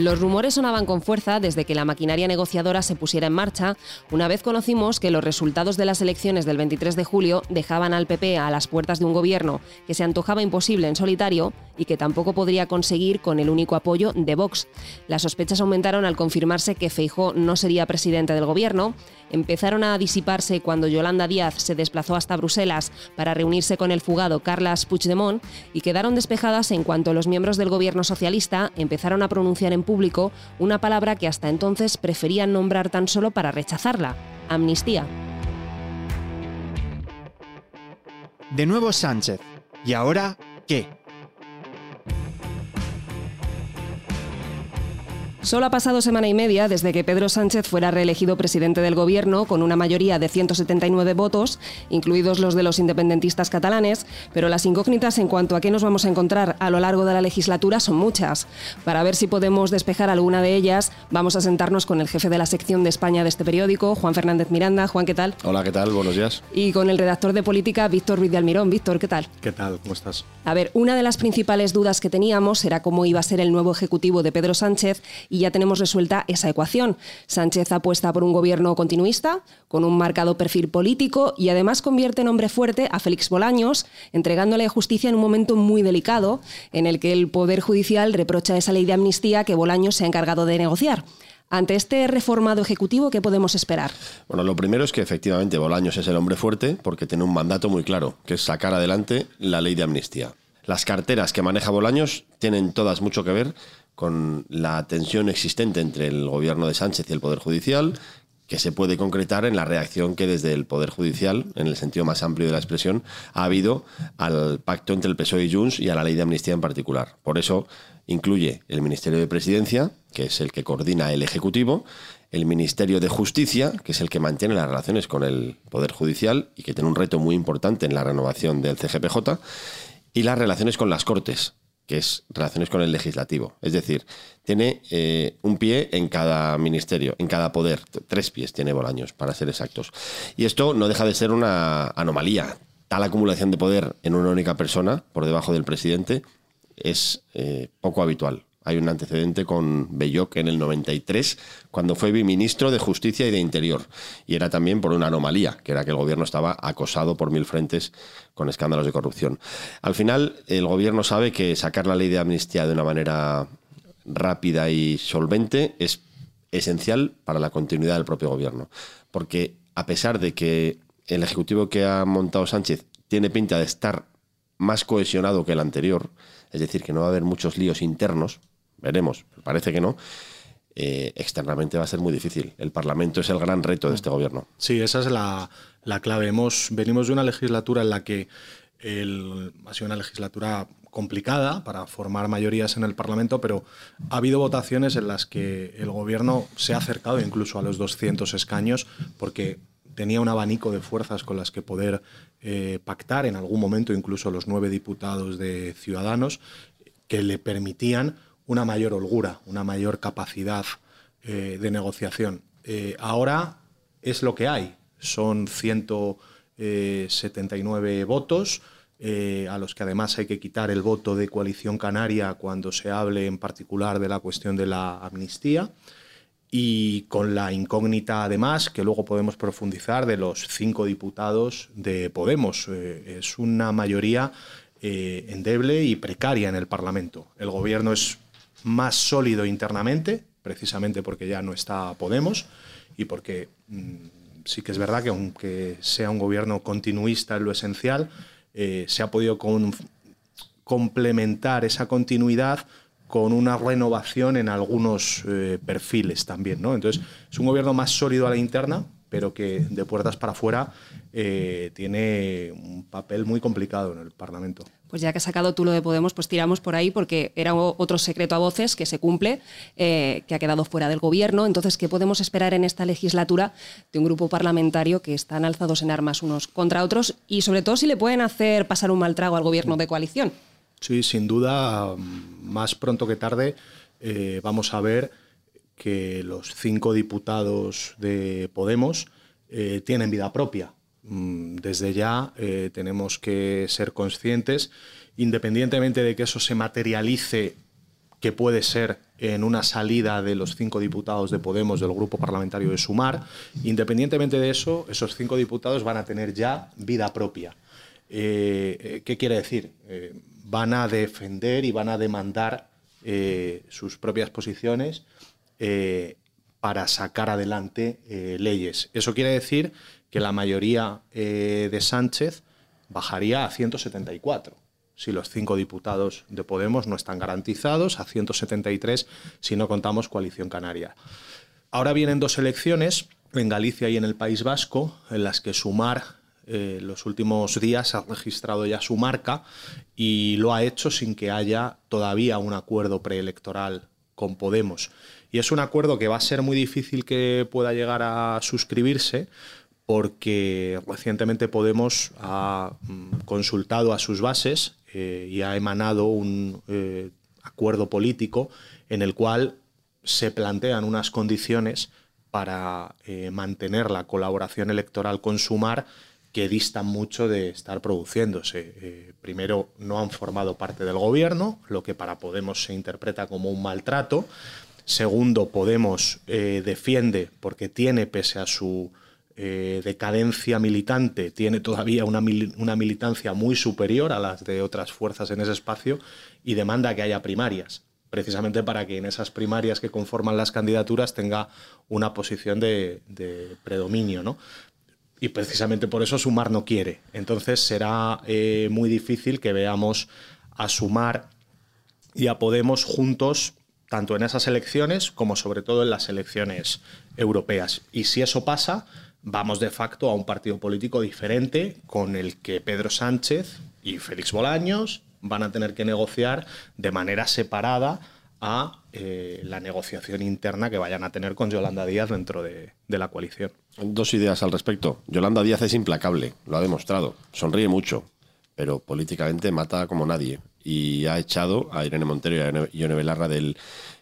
Los rumores sonaban con fuerza desde que la maquinaria negociadora se pusiera en marcha, una vez conocimos que los resultados de las elecciones del 23 de julio dejaban al PP a las puertas de un gobierno que se antojaba imposible en solitario y que tampoco podría conseguir con el único apoyo de Vox. Las sospechas aumentaron al confirmarse que Feijó no sería presidente del gobierno, empezaron a disiparse cuando Yolanda Díaz se desplazó hasta Bruselas para reunirse con el fugado Carles Puigdemont y quedaron despejadas en cuanto los miembros del gobierno socialista empezaron a pronunciar en una palabra que hasta entonces preferían nombrar tan solo para rechazarla, amnistía. De nuevo Sánchez. ¿Y ahora qué? Solo ha pasado semana y media desde que Pedro Sánchez fuera reelegido presidente del gobierno con una mayoría de 179 votos, incluidos los de los independentistas catalanes, pero las incógnitas en cuanto a qué nos vamos a encontrar a lo largo de la legislatura son muchas. Para ver si podemos despejar alguna de ellas, vamos a sentarnos con el jefe de la sección de España de este periódico, Juan Fernández Miranda. Juan, ¿qué tal? Hola, ¿qué tal? Buenos días. Y con el redactor de política, Víctor Ruiz de Almirón. Víctor, ¿qué tal? ¿Qué tal? ¿Cómo estás? A ver, una de las principales dudas que teníamos era cómo iba a ser el nuevo ejecutivo de Pedro Sánchez y ya tenemos resuelta esa ecuación. Sánchez apuesta por un gobierno continuista, con un marcado perfil político y además convierte en hombre fuerte a Félix Bolaños, entregándole justicia en un momento muy delicado en el que el Poder Judicial reprocha esa ley de amnistía que Bolaños se ha encargado de negociar. Ante este reformado ejecutivo, ¿qué podemos esperar? Bueno, lo primero es que efectivamente Bolaños es el hombre fuerte porque tiene un mandato muy claro, que es sacar adelante la ley de amnistía. Las carteras que maneja Bolaños tienen todas mucho que ver con la tensión existente entre el gobierno de Sánchez y el Poder Judicial, que se puede concretar en la reacción que desde el Poder Judicial, en el sentido más amplio de la expresión, ha habido al pacto entre el PSOE y Junts y a la ley de amnistía en particular. Por eso incluye el Ministerio de Presidencia, que es el que coordina el Ejecutivo, el Ministerio de Justicia, que es el que mantiene las relaciones con el Poder Judicial y que tiene un reto muy importante en la renovación del CGPJ, y las relaciones con las Cortes, que es relaciones con el legislativo. Es decir, tiene eh, un pie en cada ministerio, en cada poder. Tres pies tiene Bolaños, para ser exactos. Y esto no deja de ser una anomalía. Tal acumulación de poder en una única persona, por debajo del presidente, es eh, poco habitual. Hay un antecedente con Belloc en el 93, cuando fue biministro de Justicia y de Interior. Y era también por una anomalía, que era que el gobierno estaba acosado por mil frentes con escándalos de corrupción. Al final, el gobierno sabe que sacar la ley de amnistía de una manera rápida y solvente es esencial para la continuidad del propio gobierno. Porque a pesar de que el ejecutivo que ha montado Sánchez tiene pinta de estar más cohesionado que el anterior, es decir, que no va a haber muchos líos internos, veremos, parece que no, eh, externamente va a ser muy difícil. El Parlamento es el gran reto de este gobierno. Sí, esa es la, clave. Hemos, venimos de una legislatura en la que ha sido una legislatura complicada para formar mayorías en el Parlamento, pero ha habido votaciones en las que el gobierno se ha acercado incluso a los 200 escaños porque tenía un abanico de fuerzas con las que poder eh, pactar en algún momento, incluso los nueve diputados de Ciudadanos, que le permitían una mayor holgura, una mayor capacidad eh, de negociación. Eh, ahora es lo que hay, son 179 votos, eh, a los que además hay que quitar el voto de coalición canaria cuando se hable en particular de la cuestión de la amnistía y con la incógnita además, que luego podemos profundizar, de los cinco diputados de Podemos. es una mayoría endeble y precaria en el Parlamento. El gobierno es más sólido internamente, precisamente porque ya no está Podemos y porque mm, sí que es verdad que aunque sea un gobierno continuista en lo esencial, eh, se ha podido complementar esa continuidad con una renovación en algunos eh, perfiles también. ¿no? Entonces, es un gobierno más sólido a la interna, pero que de puertas para afuera eh, tiene un papel muy complicado en el Parlamento. Pues ya que has sacado tú lo de Podemos, pues tiramos por ahí porque era otro secreto a voces que se cumple, eh, que ha quedado fuera del gobierno. Entonces, ¿qué podemos esperar en esta legislatura de un grupo parlamentario que están alzados en armas unos contra otros y sobre todo si le pueden hacer pasar un mal trago al gobierno de coalición? Sí, sin duda, más pronto que tarde eh, vamos a ver que los cinco diputados de Podemos eh, tienen vida propia. Mm, desde ya eh, tenemos que ser conscientes, independientemente de que eso se materialice, que puede ser en una salida de los cinco diputados de Podemos del grupo parlamentario de Sumar. Independientemente de eso, esos cinco diputados van a tener ya vida propia. Eh, ¿Qué quiere decir? Van a defender y van a demandar sus propias posiciones para sacar adelante leyes. Eso quiere decir que la mayoría de Sánchez bajaría a 174 si los cinco diputados de Podemos no están garantizados, a 173 si no contamos coalición canaria. Ahora vienen dos elecciones en Galicia y en el País Vasco, en las que Sumar eh, los últimos días ha registrado ya su marca y lo ha hecho sin que haya todavía un acuerdo preelectoral con Podemos. Y es un acuerdo que va a ser muy difícil que pueda llegar a suscribirse porque recientemente Podemos ha mm, consultado a sus bases eh, y ha emanado un eh, acuerdo político en el cual se plantean unas condiciones para mantener la colaboración electoral con Sumar que distan mucho de estar produciéndose. Eh, primero, no han formado parte del gobierno, lo que para Podemos se interpreta como un maltrato. Segundo, Podemos eh, defiende, porque tiene, pese a su eh, decadencia militante, tiene todavía una, una militancia muy superior a las de otras fuerzas en ese espacio y demanda que haya primarias precisamente para que en esas primarias que conforman las candidaturas tenga una posición de, de predominio. ¿no? Y precisamente por eso Sumar no quiere. Entonces será eh, muy difícil que veamos a Sumar y a Podemos juntos tanto en esas elecciones como sobre todo en las elecciones europeas. Y si eso pasa, vamos de facto a un partido político diferente con el que Pedro Sánchez y Félix Bolaños van a tener que negociar de manera separada a eh, la negociación interna que vayan a tener con Yolanda Díaz dentro de, la coalición. Dos ideas al respecto. Yolanda Díaz es implacable, lo ha demostrado. Sonríe mucho, pero políticamente mata como nadie. Y ha echado a Irene Montero y a Ione Belarra del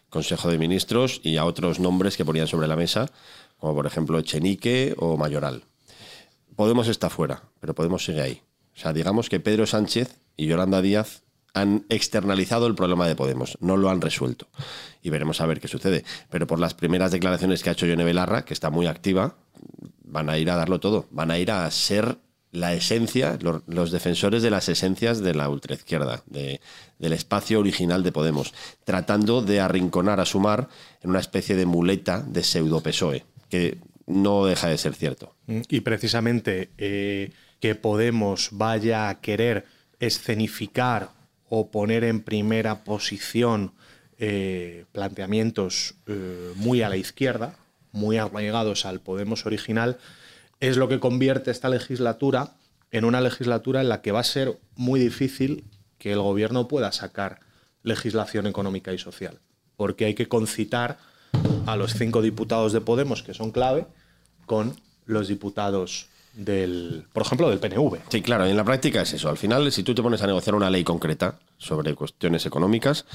Consejo de Ministros y a otros nombres que ponían sobre la mesa, como por ejemplo Echenique o Mayoral. Podemos estar fuera, pero Podemos sigue ahí. O sea, digamos que Pedro Sánchez y Yolanda Díaz han externalizado el problema de Podemos, no lo han resuelto. Y veremos a ver qué sucede. Pero por las primeras declaraciones que ha hecho Yone Belarra, que está muy activa, van a ir a darlo todo. Van a ir a ser la esencia, los, defensores de las esencias de la ultraizquierda, de, del espacio original de Podemos, tratando de arrinconar a Sumar en una especie de muleta de pseudo-PSOE, que no deja de ser cierto. Y precisamente eh, que Podemos vaya a querer escenificar o poner en primera posición eh, planteamientos eh, muy a la izquierda, muy arraigados al Podemos original, es lo que convierte esta legislatura en una legislatura en la que va a ser muy difícil que el gobierno pueda sacar legislación económica y social, porque hay que concitar a los cinco diputados de Podemos, que son clave, con los diputados del, por ejemplo, del PNV. Sí, claro, en la práctica es eso. Al final, si tú te pones a negociar una ley concreta sobre cuestiones económicas,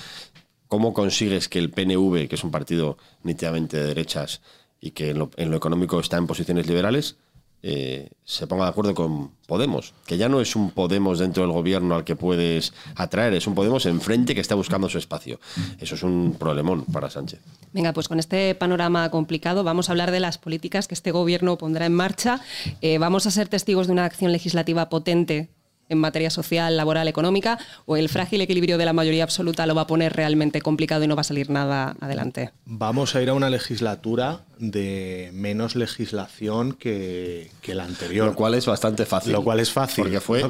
¿cómo consigues que el PNV, que es un partido nítidamente de derechas y que en lo, en lo económico está en posiciones liberales, eh, se ponga de acuerdo con Podemos, que ya no es un Podemos dentro del gobierno al que puedes atraer, es un Podemos enfrente que está buscando su espacio. Eso es un problemón para Sánchez. Venga, pues con este panorama complicado vamos a hablar de las políticas que este gobierno pondrá en marcha. Eh, vamos a ser testigos de una acción legislativa potente en materia social, laboral, económica, o el frágil equilibrio de la mayoría absoluta lo va a poner realmente complicado y no va a salir nada adelante? Vamos a ir a una legislatura de menos legislación que, la anterior. Lo cual es bastante fácil. Lo cual es fácil. Porque fue,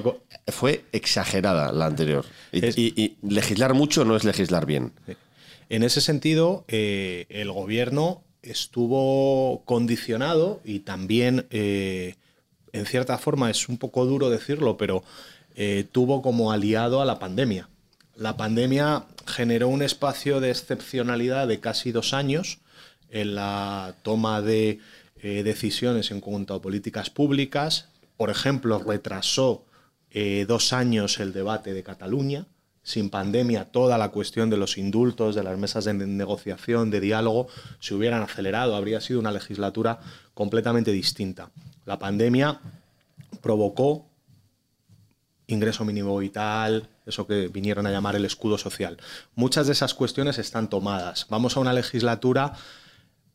fue exagerada la anterior. Y, legislar mucho no es legislar bien. En ese sentido, eh, el gobierno estuvo condicionado y también... Eh, en cierta forma es un poco duro decirlo, pero eh, tuvo como aliado a la pandemia. La pandemia generó un espacio de excepcionalidad de casi dos años en la toma de eh, decisiones en cuanto a políticas públicas. Por ejemplo, retrasó eh, dos años el debate de Cataluña. Sin pandemia, toda la cuestión de los indultos, de las mesas de negociación, de diálogo, se hubieran acelerado. Habría sido una legislatura completamente distinta. La pandemia provocó ingreso mínimo vital, eso que vinieron a llamar el escudo social. Muchas de esas cuestiones están tomadas. Vamos a una legislatura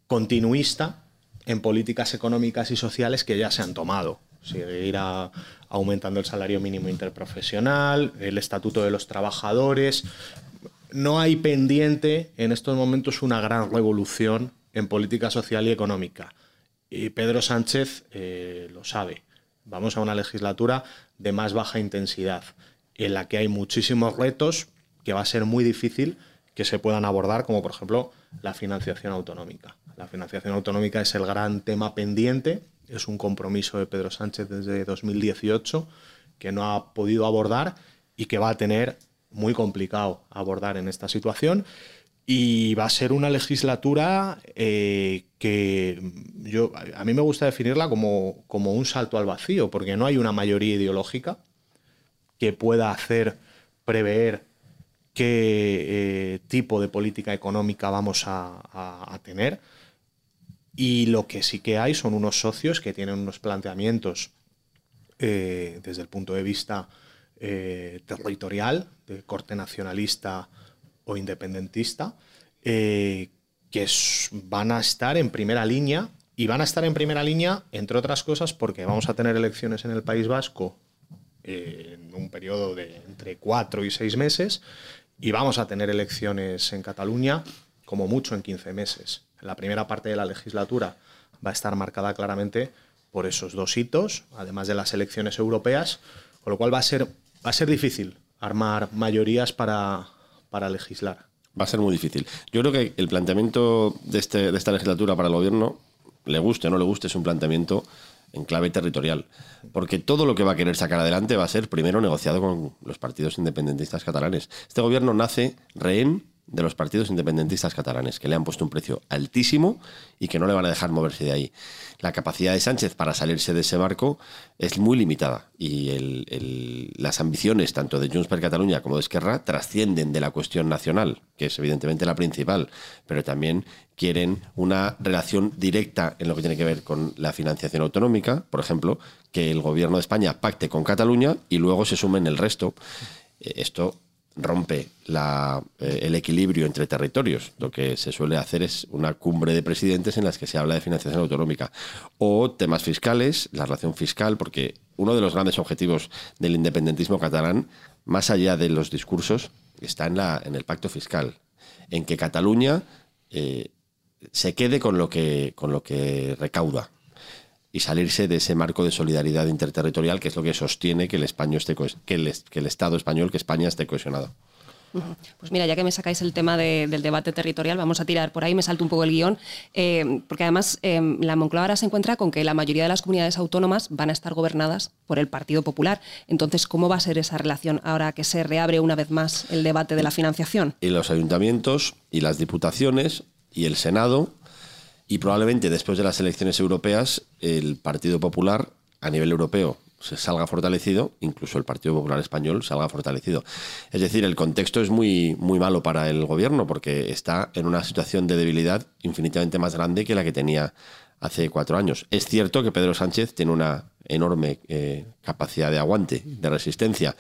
continuista en políticas económicas y sociales que ya se han tomado. Seguir aumentando el salario mínimo interprofesional, el estatuto de los trabajadores. No hay pendiente en estos momentos una gran revolución en política social y económica. Y Pedro Sánchez eh, lo sabe. Vamos a una legislatura de más baja intensidad, en la que hay muchísimos retos que va a ser muy difícil que se puedan abordar, como por ejemplo la financiación autonómica. La financiación autonómica es el gran tema pendiente, es un compromiso de Pedro Sánchez desde 2018 que no ha podido abordar y que va a tener muy complicado abordar en esta situación. Y va a ser una legislatura eh, que yo, a mí me gusta definirla como, como, un salto al vacío, porque no hay una mayoría ideológica que pueda hacer prever qué eh, tipo de política económica vamos a, tener. Y lo que sí que hay son unos socios que tienen unos planteamientos eh, desde el punto de vista territorial, de corte nacionalista o independentista, eh, que van a estar en primera línea y van a estar en primera línea, entre otras cosas, porque vamos a tener elecciones en el País Vasco eh, en un periodo de entre cuatro y seis meses y vamos a tener elecciones en Cataluña como mucho en 15 meses. La primera parte de la legislatura va a estar marcada claramente por esos dos hitos, además de las elecciones europeas, con lo cual va a ser, va a ser difícil armar mayorías para, para legislar. Va a ser muy difícil. Yo creo que el planteamiento de, este, de esta legislatura para el gobierno, le guste o no le guste, es un planteamiento en clave territorial. Porque todo lo que va a querer sacar adelante va a ser primero negociado con los partidos independentistas catalanes. Este gobierno nace rehén de los partidos independentistas catalanes, que le han puesto un precio altísimo y que no le van a dejar moverse de ahí. La capacidad de Sánchez para salirse de ese barco es muy limitada y las ambiciones tanto de Junts per Catalunya como de Esquerra trascienden de la cuestión nacional, que es evidentemente la principal, pero también quieren una relación directa en lo que tiene que ver con la financiación autonómica, por ejemplo, que el gobierno de España pacte con Cataluña y luego se sumen el resto. Eh, esto rompe la, eh, el equilibrio entre territorios. Lo que se suele hacer es una cumbre de presidentes en las que se habla de financiación autonómica. O temas fiscales, la relación fiscal, porque uno de los grandes objetivos del independentismo catalán, más allá de los discursos, está en, la, en el pacto fiscal, en que Cataluña eh, se quede con lo que, con lo que recauda y salirse de ese marco de solidaridad interterritorial que es lo que sostiene que el, español esté que el, que el Estado español, que España esté cohesionado. Pues mira, ya que me sacáis el tema del debate territorial, vamos a tirar por ahí, me salto un poco el guion, eh, porque además eh, la Moncloa ahora se encuentra con que la mayoría de las comunidades autónomas van a estar gobernadas por el Partido Popular. Entonces, ¿cómo va a ser esa relación ahora que se reabre una vez más el debate de la financiación? Y los ayuntamientos y las diputaciones y el Senado y probablemente después de las elecciones europeas el Partido Popular a nivel europeo se salga fortalecido, incluso el Partido Popular Español salga fortalecido. Es decir, el contexto es muy, muy malo para el gobierno porque está en una situación de debilidad infinitamente más grande que la que tenía hace cuatro años. Es cierto que Pedro Sánchez tiene una enorme eh, capacidad de aguante, de resistencia,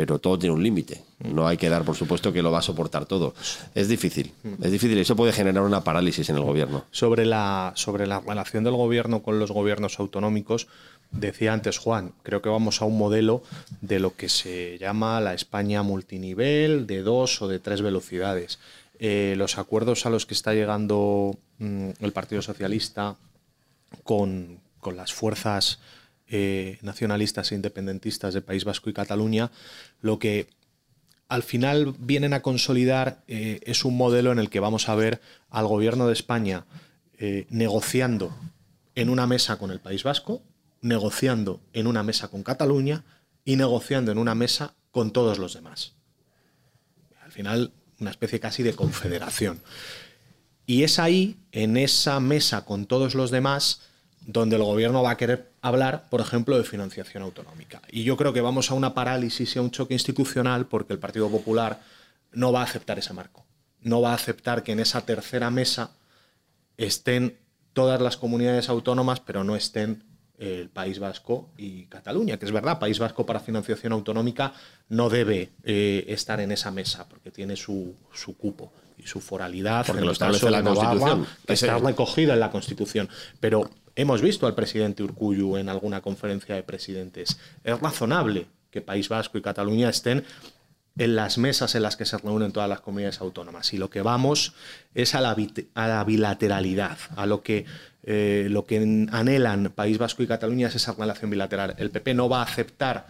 pero todo tiene un límite. No hay que dar, por supuesto, que lo va a soportar todo. Es difícil, es difícil. Eso puede generar una parálisis en el gobierno. Sobre la, sobre la relación del gobierno con los gobiernos autonómicos, decía antes Juan, creo que vamos a un modelo de lo que se llama la España multinivel, de dos o de tres velocidades. Eh, los acuerdos a los que está llegando mm, el Partido Socialista con, con las fuerzas eh, nacionalistas e independentistas de País Vasco y Cataluña, lo que al final vienen a consolidar eh, es un modelo en el que vamos a ver al gobierno de España eh, negociando en una mesa con el País Vasco, negociando en una mesa con Cataluña y negociando en una mesa con todos los demás. Al final, una especie casi de confederación. Y es ahí, en esa mesa con todos los demás, donde el gobierno va a querer hablar, por ejemplo, de financiación autonómica. Y yo creo que vamos a una parálisis y a un choque institucional porque el Partido Popular no va a aceptar ese marco. No va a aceptar que en esa tercera mesa estén todas las comunidades autónomas, pero no estén el País Vasco y Cataluña, que es verdad, País Vasco para financiación autonómica no debe eh, estar en esa mesa porque tiene su, su cupo y su foralidad, Porque en lo caso establece la Constitución. que está recogida en la Constitución. Pero hemos visto al presidente Urcullu en alguna conferencia de presidentes. Es razonable que País Vasco y Cataluña estén en las mesas en las que se reúnen todas las comunidades autónomas. Y lo que vamos es a la, a la bilateralidad, a lo que, eh, lo que anhelan País Vasco y Cataluña es esa relación bilateral. El PP no va a aceptar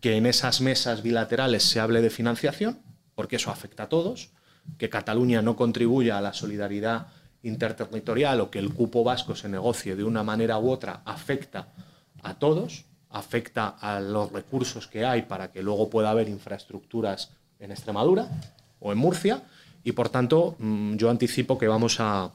que en esas mesas bilaterales se hable de financiación, porque eso afecta a todos, que Cataluña no contribuya a la solidaridad interterritorial o que el cupo vasco se negocie de una manera u otra afecta a todos, afecta a los recursos que hay para que luego pueda haber infraestructuras en Extremadura o en Murcia y por tanto mm, yo anticipo que vamos a,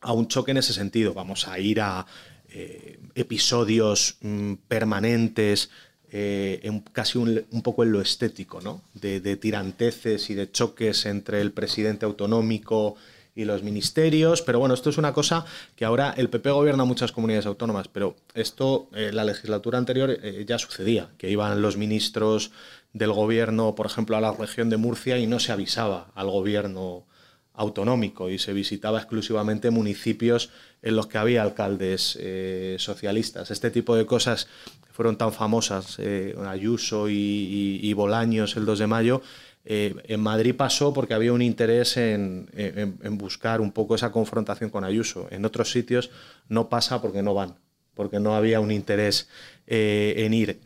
a un choque en ese sentido, vamos a ir a eh, episodios mm, permanentes, eh, en casi un, un poco en lo estético, ¿no? De, de tiranteces y de choques entre el presidente autonómico y los ministerios, pero bueno, esto es una cosa que ahora el PP gobierna muchas comunidades autónomas, pero esto eh, la legislatura anterior eh, ya sucedía, que iban los ministros del gobierno, por ejemplo, a la región de Murcia y no se avisaba al gobierno autonómico y se visitaba exclusivamente municipios en los que había alcaldes eh, socialistas. Este tipo de cosas fueron tan famosas, eh, Ayuso y, y- y Bolaños el 2 de mayo, eh, en Madrid pasó porque había un interés en, en- en buscar un poco esa confrontación con Ayuso. En otros sitios no pasa porque no van, porque no había un interés eh, en ir.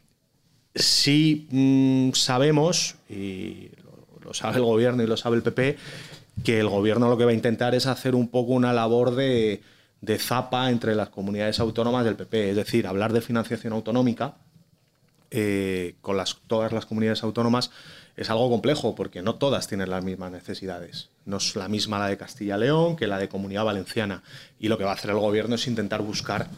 Sí mm, sabemos, y lo, lo sabe el gobierno y lo sabe el PP, que el gobierno lo que va a intentar es hacer un poco una labor de, de zapa entre las comunidades autónomas del PP, es decir, hablar de financiación autonómica eh, con todas las comunidades autónomas es algo complejo porque no todas tienen las mismas necesidades. No es la misma la de Castilla-León que la de Comunidad Valenciana. Y lo que va a hacer el gobierno es intentar buscar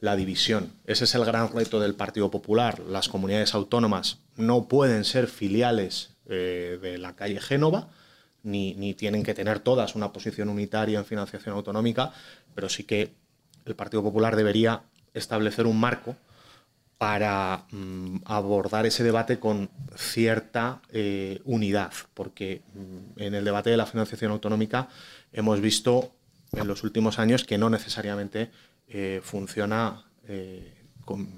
la división. Ese es el gran reto del Partido Popular. Las comunidades autónomas no pueden ser filiales eh, de la calle Génova, ni, tienen que tener todas una posición unitaria en financiación autonómica, pero sí que el Partido Popular debería establecer un marco para mm, abordar ese debate con cierta eh, unidad, porque mm, en el debate de la financiación autonómica hemos visto en los últimos años que no necesariamente eh, funciona eh, con,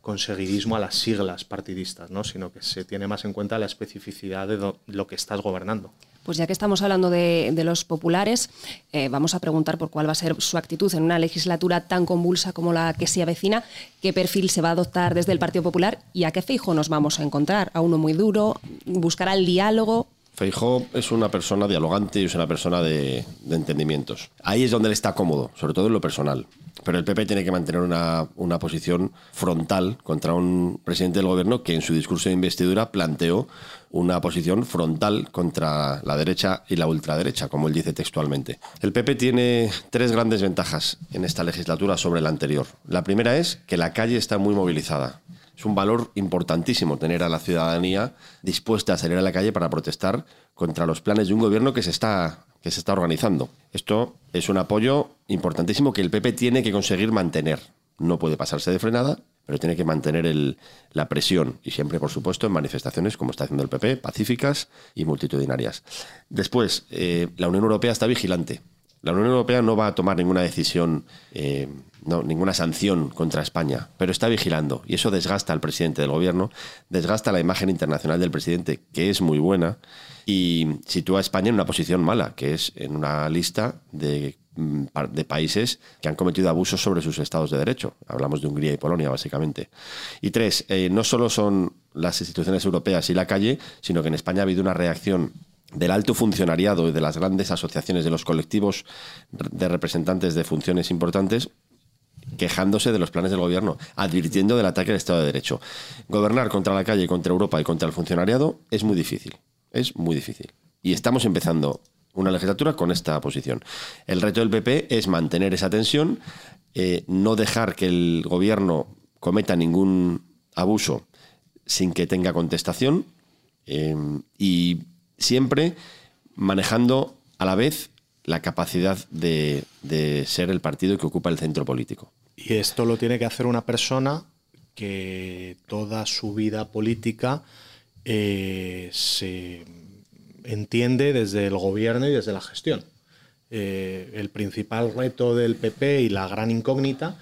con seguidismo a las siglas partidistas, ¿no? sino que se tiene más en cuenta la especificidad de lo que estás gobernando. Pues ya que estamos hablando de, los populares, eh, vamos a preguntar por cuál va a ser su actitud en una legislatura tan convulsa como la que se avecina, qué perfil se va a adoptar desde el Partido Popular y a qué fijo nos vamos a encontrar. A uno muy duro, buscará el diálogo. Feijó es una persona dialogante y es una persona de, de entendimientos. Ahí es donde él está cómodo, sobre todo en lo personal. Pero el PP tiene que mantener una, una posición frontal contra un presidente del gobierno que en su discurso de investidura planteó una posición frontal contra la derecha y la ultraderecha, como él dice textualmente. El PP tiene tres grandes ventajas en esta legislatura sobre la anterior. La primera es que la calle está muy movilizada. Es un valor importantísimo tener a la ciudadanía dispuesta a salir a la calle para protestar contra los planes de un gobierno que se está, que se está organizando. Esto es un apoyo importantísimo que el PP tiene que conseguir mantener. No puede pasarse de frenada, pero tiene que mantener la presión y siempre, por supuesto, en manifestaciones como está haciendo el PP, pacíficas y multitudinarias. Después, eh, la Unión Europea está vigilante. La Unión Europea no va a tomar ninguna decisión, eh, no, ninguna sanción contra España, pero está vigilando y eso desgasta al presidente del gobierno, desgasta la imagen internacional del presidente, que es muy buena, y sitúa a España en una posición mala, que es en una lista de, mm, países que han cometido abusos sobre sus estados de derecho. Hablamos de Hungría y Polonia, básicamente. Y tres, eh, no solo son las instituciones europeas y la calle, sino que en España ha habido una reacción del alto funcionariado y de las grandes asociaciones de los colectivos de representantes de funciones importantes quejándose de los planes del gobierno, advirtiendo del ataque al Estado de Derecho. Gobernar contra la calle, contra Europa y contra el funcionariado es muy difícil. Es muy difícil. Y estamos empezando una legislatura con esta posición. El reto del PP es mantener esa tensión, eh, no dejar que el gobierno cometa ningún abuso sin que tenga contestación eh, y siempre manejando a la vez la capacidad de, de ser el partido que ocupa el centro político. Y esto lo tiene que hacer una persona que toda su vida política eh, se entiende desde el gobierno y desde la gestión. Eh, el principal reto del PP y la gran incógnita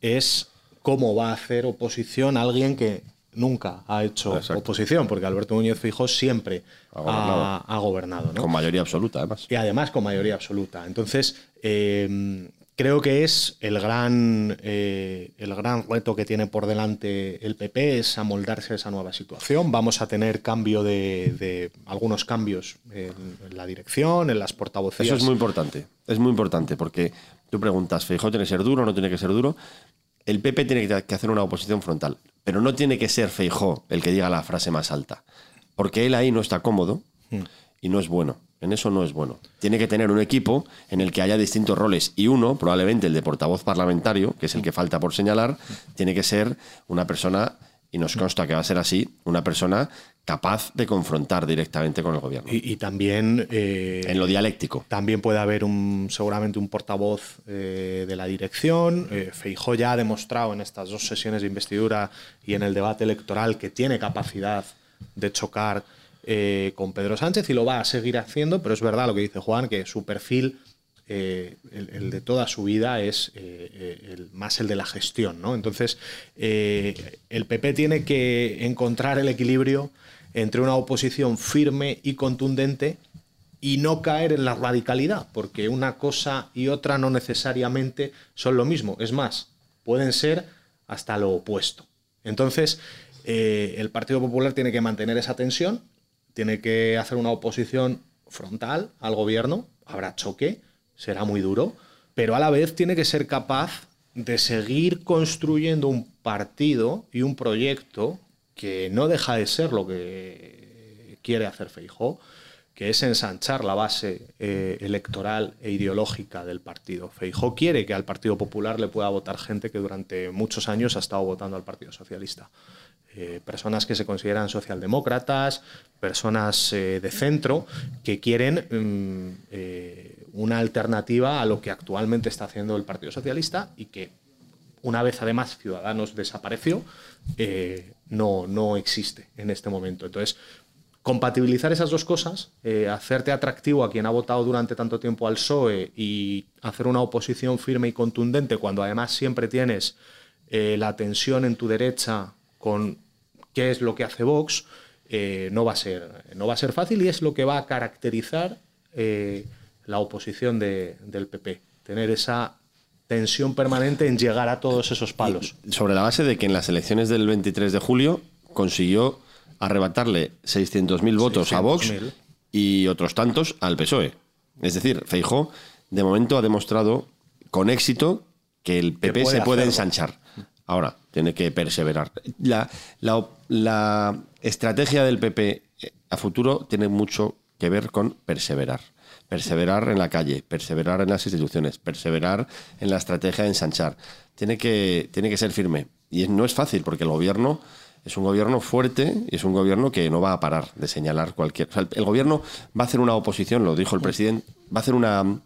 es cómo va a hacer oposición alguien que nunca ha hecho oposición, porque Alberto Núñez Fijó siempre ha gobernado. Con mayoría absoluta, además. Y además con mayoría absoluta. Entonces, eh, creo que es el gran, eh, el gran reto que tiene por delante el PP, es amoldarse a esa nueva situación. Vamos a tener cambio de, algunos cambios en, la dirección, en las portavocías. Eso es muy importante, es muy importante, porque tú preguntas, ¿Feijó tiene que ser duro no tiene que ser duro? El PP tiene que hacer una oposición frontal, pero no tiene que ser Feijó el que diga la frase más alta, porque él ahí no está cómodo hmm. Y no es bueno. En eso no es bueno. Tiene que tener un equipo en el que haya distintos roles y uno, probablemente el de portavoz parlamentario, que es el que falta por señalar, tiene que ser una persona, y nos consta que va a ser así, una persona capaz de confrontar directamente con el gobierno. Y, también... Eh, en lo dialéctico. También puede haber un, seguramente un portavoz eh, de la dirección. Eh, Feijó ya ha demostrado en estas dos sesiones de investidura y en el debate electoral que tiene capacidad de chocar eh, con Pedro Sánchez y lo va a seguir haciendo, pero es verdad lo que dice Juan, que su perfil, eh, el, de toda su vida, es eh, más el de la gestión. ¿no? Entonces, el PP tiene que encontrar el equilibrio entre una oposición firme y contundente y no caer en la radicalidad, porque una cosa y otra no necesariamente son lo mismo. Es más, pueden ser hasta lo opuesto. Entonces, el Partido Popular tiene que mantener esa tensión tiene que hacer una oposición frontal al gobierno, habrá choque, será muy duro, pero a la vez tiene que ser capaz de seguir construyendo un partido y un proyecto que no deja de ser lo que quiere hacer Feijó, que es ensanchar la base eh, electoral e ideológica del partido. Feijó quiere que al Partido Popular le pueda votar gente que durante muchos años ha estado votando al Partido Socialista. Eh, personas que se consideran socialdemócratas, personas eh, de centro, que quieren mm, eh, una alternativa a lo que actualmente está haciendo el Partido Socialista y que una vez además Ciudadanos desapareció, no, no existe en este momento. Entonces, compatibilizar esas dos cosas, hacerte atractivo a quien ha votado durante tanto tiempo al PSOE y hacer una oposición firme y contundente cuando además siempre tienes la tensión en tu derecha con qué es lo que hace Vox, eh, no, va a ser, no va a ser fácil y es lo que va a caracterizar eh, la oposición del PP, tener esa tensión permanente en llegar a todos esos palos. sobre la base de que en las elecciones del 23 de julio consiguió arrebatarle 600.000 votos a Vox y otros tantos al PSOE. Es decir, Feijó de momento ha demostrado con éxito que el PP se puede ensanchar. Ahora, tiene que perseverar. La, la, estrategia del PP a futuro tiene mucho que ver con perseverar. Perseverar en la calle, perseverar en las instituciones, perseverar en la estrategia de ensanchar. Tiene que, tiene que ser firme. Y no es fácil porque el gobierno es un gobierno fuerte y es un gobierno que no va a parar de señalar cualquier. el gobierno va a hacer una oposición, lo dijo el presidente, va a hacer una,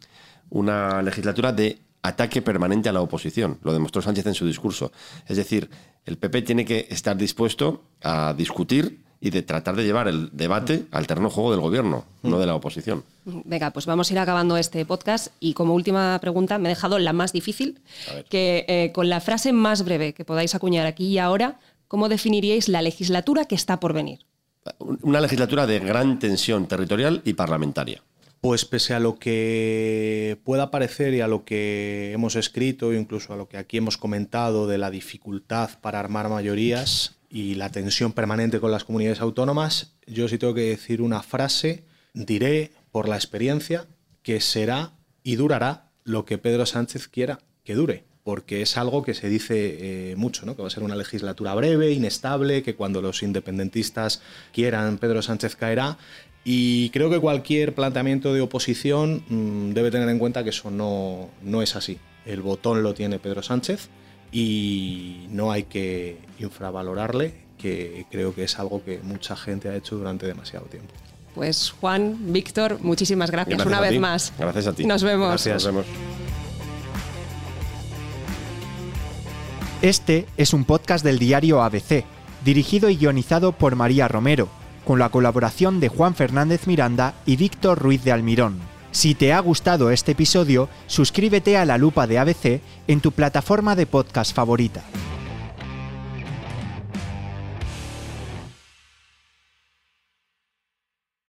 una legislatura de ataque permanente a la oposición. Lo demostró Sánchez en su discurso. Es decir, el PP tiene que estar dispuesto a discutir y de tratar de llevar el debate al terreno juego del gobierno, no de la oposición. Venga, pues vamos a ir acabando este podcast y como última pregunta me he dejado la más difícil, que eh, con la frase más breve que podáis acuñar aquí y ahora, ¿cómo definiríais la legislatura que está por venir? Una legislatura de gran tensión territorial y parlamentaria. Pues pese a lo que pueda parecer y a lo que hemos escrito, incluso a lo que aquí hemos comentado de la dificultad para armar mayorías y la tensión permanente con las comunidades autónomas, yo sí tengo que decir una frase, diré por la experiencia que será y durará lo que Pedro Sánchez quiera que dure porque es algo que se dice eh, mucho, ¿no? que va a ser una legislatura breve, inestable, que cuando los independentistas quieran Pedro Sánchez caerá y creo que cualquier planteamiento de oposición mm, debe tener en cuenta que eso no, no es así. El botón lo tiene Pedro Sánchez y no hay que infravalorarle, que creo que es algo que mucha gente ha hecho durante demasiado tiempo. Pues Juan, Víctor, muchísimas gracias, una vez más. Gracias a ti. Nos vemos. Gracias. Nos vemos. Este es un podcast del diario ABC, dirigido y guionizado por María Romero, con la colaboración de Juan Fernández Miranda y Víctor Ruiz de Almirón. Si te ha gustado este episodio, suscríbete a la lupa de ABC en tu plataforma de podcast favorita.